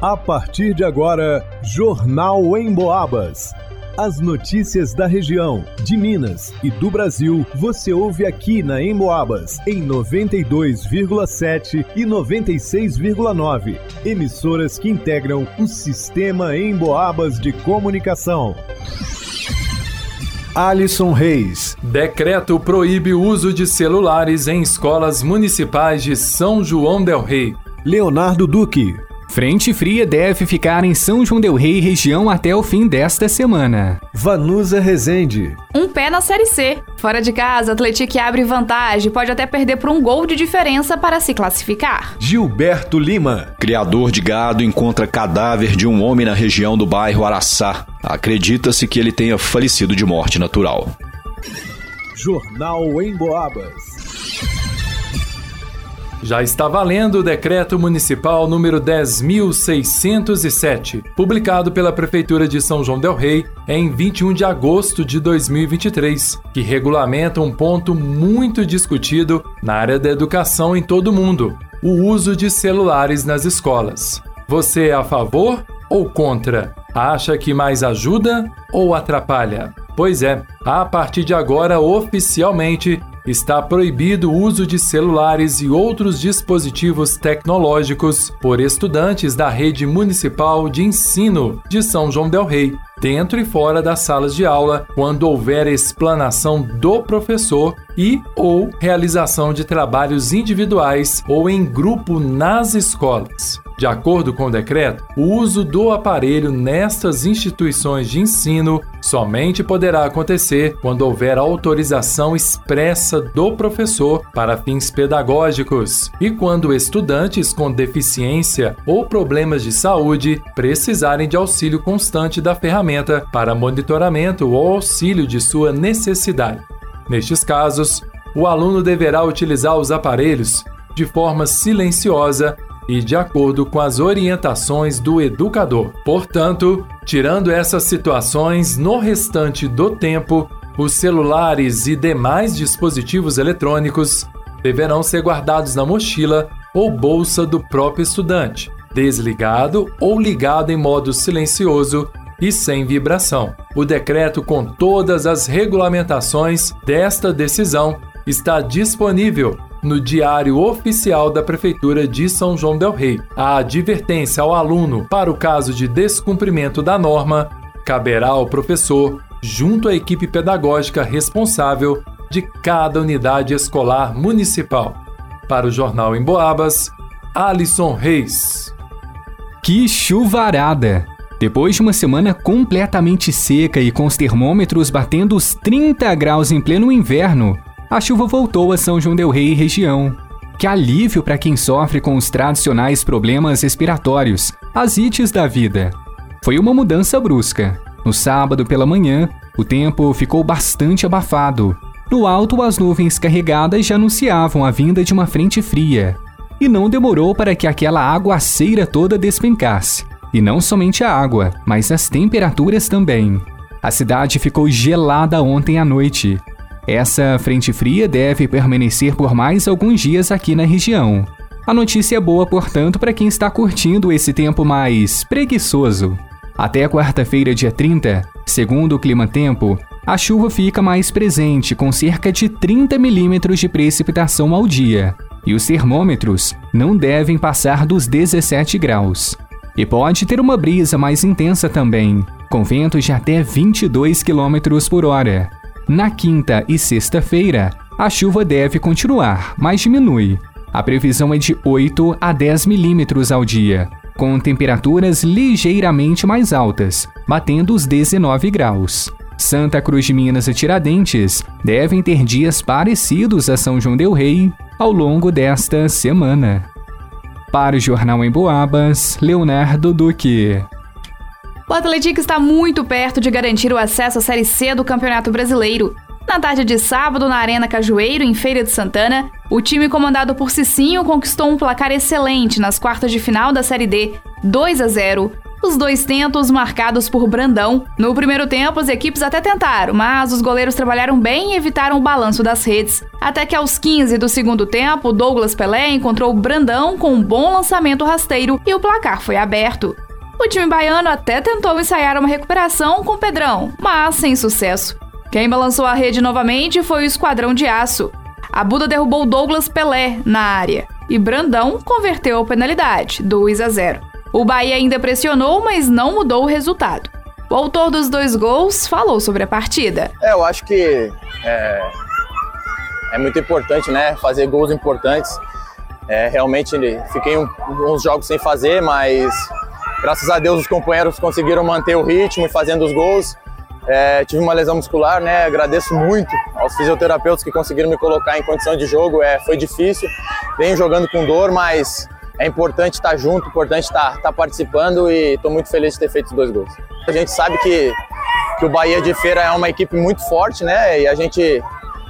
A partir de agora, Jornal em Boabas. As notícias da região, de Minas e do Brasil, você ouve aqui na Emboabas, em 92,7 e 96,9. Emissoras que integram o sistema Emboabas de comunicação. Alisson Reis. Decreto proíbe o uso de celulares em escolas municipais de São João del Rei. Leonardo Duque. Frente fria deve ficar em São João del Rei região até o fim desta semana. Vanusa Rezende. Um pé na Série C. Fora de casa, Atlético abre vantagem, pode até perder por um gol de diferença para se classificar. Gilberto Lima. Criador de gado encontra cadáver de um homem na região do bairro Araçá. Acredita-se que ele tenha falecido de morte natural. Jornal em Boabas. Já está valendo o decreto municipal número 10607, publicado pela prefeitura de São João del Rei em 21 de agosto de 2023, que regulamenta um ponto muito discutido na área da educação em todo o mundo: o uso de celulares nas escolas. Você é a favor ou contra? Acha que mais ajuda ou atrapalha? Pois é, a partir de agora, oficialmente, está proibido o uso de celulares e outros dispositivos tecnológicos por estudantes da rede municipal de ensino de São João del Rei, dentro e fora das salas de aula, quando houver explanação do professor e ou realização de trabalhos individuais ou em grupo nas escolas. De acordo com o decreto, o uso do aparelho nestas instituições de ensino somente poderá acontecer quando houver autorização expressa do professor para fins pedagógicos e quando estudantes com deficiência ou problemas de saúde precisarem de auxílio constante da ferramenta para monitoramento ou auxílio de sua necessidade. Nestes casos, o aluno deverá utilizar os aparelhos de forma silenciosa e de acordo com as orientações do educador. Portanto, tirando essas situações, no restante do tempo, os celulares e demais dispositivos eletrônicos deverão ser guardados na mochila ou bolsa do próprio estudante, desligado ou ligado em modo silencioso e sem vibração. O decreto com todas as regulamentações desta decisão está disponível no Diário Oficial da Prefeitura de São João Del Rei. A advertência ao aluno para o caso de descumprimento da norma caberá ao professor, junto à equipe pedagógica responsável de cada unidade escolar municipal. Para o Jornal em Boabas, Alisson Reis. Que chuvarada! Depois de uma semana completamente seca e com os termômetros batendo os 30 graus em pleno inverno, a chuva voltou a São João del Rei e região. Que alívio para quem sofre com os tradicionais problemas respiratórios, as ites da vida. Foi uma mudança brusca. No sábado pela manhã, o tempo ficou bastante abafado. No alto, as nuvens carregadas já anunciavam a vinda de uma frente fria. E não demorou para que aquela aguaceira toda despencasse. E não somente a água, mas as temperaturas também. A cidade ficou gelada ontem à noite, essa frente fria deve permanecer por mais alguns dias aqui na região. A notícia é boa, portanto, para quem está curtindo esse tempo mais preguiçoso. Até quarta-feira, dia 30, segundo o Clima Tempo, a chuva fica mais presente, com cerca de 30 milímetros de precipitação ao dia, e os termômetros não devem passar dos 17 graus. E pode ter uma brisa mais intensa também, com ventos de até 22 km por hora. Na quinta e sexta-feira, a chuva deve continuar, mas diminui. A previsão é de 8 a 10 milímetros ao dia, com temperaturas ligeiramente mais altas, batendo os 19 graus. Santa Cruz de Minas e Tiradentes devem ter dias parecidos a São João del Rei ao longo desta semana. Para o Jornal em Boabas, Leonardo Duque. O Atlético está muito perto de garantir o acesso à Série C do Campeonato Brasileiro. Na tarde de sábado, na Arena Cajueiro, em Feira de Santana, o time comandado por Cicinho conquistou um placar excelente nas quartas de final da Série D, 2 a 0. os dois tentos marcados por Brandão. No primeiro tempo, as equipes até tentaram, mas os goleiros trabalharam bem e evitaram o balanço das redes. Até que aos 15 do segundo tempo, Douglas Pelé encontrou Brandão com um bom lançamento rasteiro e o placar foi aberto. O time baiano até tentou ensaiar uma recuperação com Pedrão, mas sem sucesso. Quem balançou a rede novamente foi o Esquadrão de Aço. A Buda derrubou Douglas Pelé na área e Brandão converteu a penalidade, 2 a 0. O Bahia ainda pressionou, mas não mudou o resultado. O autor dos dois gols falou sobre a partida. É, eu acho que é, é muito importante, né? Fazer gols importantes. É, realmente fiquei um, uns jogos sem fazer, mas graças a Deus os companheiros conseguiram manter o ritmo e fazendo os gols. É, tive uma lesão muscular, né? Agradeço muito aos fisioterapeutas que conseguiram me colocar em condição de jogo. É, foi difícil, venho jogando com dor, mas é importante estar junto, importante estar, estar participando e estou muito feliz de ter feito os dois gols. A gente sabe que, que o Bahia de Feira é uma equipe muito forte, né? E a gente,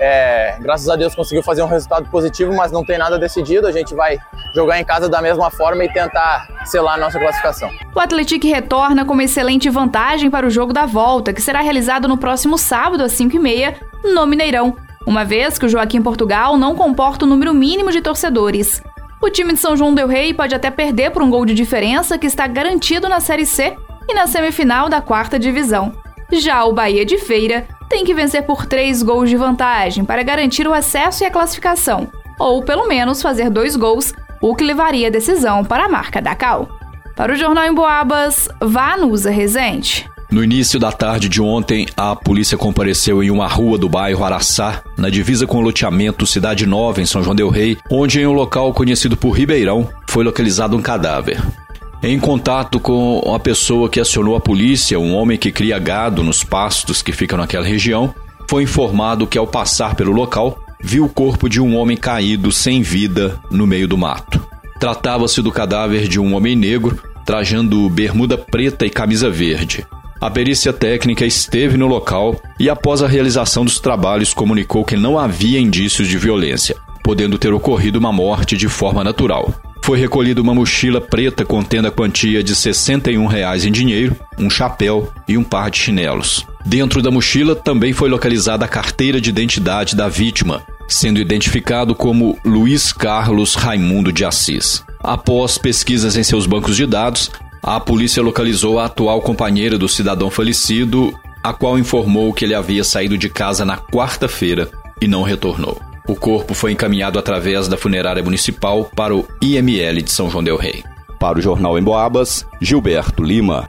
é, graças a Deus, conseguiu fazer um resultado positivo, mas não tem nada decidido. A gente vai jogar em casa da mesma forma e tentar selar a nossa classificação. O Atlético retorna com uma excelente vantagem para o jogo da volta, que será realizado no próximo sábado às 5h30 no Mineirão, uma vez que o Joaquim Portugal não comporta o número mínimo de torcedores. O time de São João Del Rei pode até perder por um gol de diferença que está garantido na Série C e na semifinal da quarta divisão. Já o Bahia de Feira tem que vencer por três gols de vantagem para garantir o acesso e a classificação, ou pelo menos fazer dois gols, o que levaria a decisão para a marca da Cal. Para o Jornal em Boabas, Vanusa Rezende. No início da tarde de ontem, a polícia compareceu em uma rua do bairro Araçá, na divisa com o loteamento Cidade Nova, em São João Del Rei, onde em um local conhecido por Ribeirão, foi localizado um cadáver. Em contato com a pessoa que acionou a polícia, um homem que cria gado nos pastos que ficam naquela região, foi informado que ao passar pelo local, viu o corpo de um homem caído sem vida no meio do mato. Tratava-se do cadáver de um homem negro, trajando bermuda preta e camisa verde. A perícia técnica esteve no local e, após a realização dos trabalhos, comunicou que não havia indícios de violência, podendo ter ocorrido uma morte de forma natural. Foi recolhida uma mochila preta contendo a quantia de 61 reais em dinheiro, um chapéu e um par de chinelos. Dentro da mochila também foi localizada a carteira de identidade da vítima, sendo identificado como Luiz Carlos Raimundo de Assis. Após pesquisas em seus bancos de dados, a polícia localizou a atual companheira do cidadão falecido, a qual informou que ele havia saído de casa na quarta-feira e não retornou. O corpo foi encaminhado através da funerária municipal para o IML de São João Del Rei. Para o Jornal em Boabas, Gilberto Lima.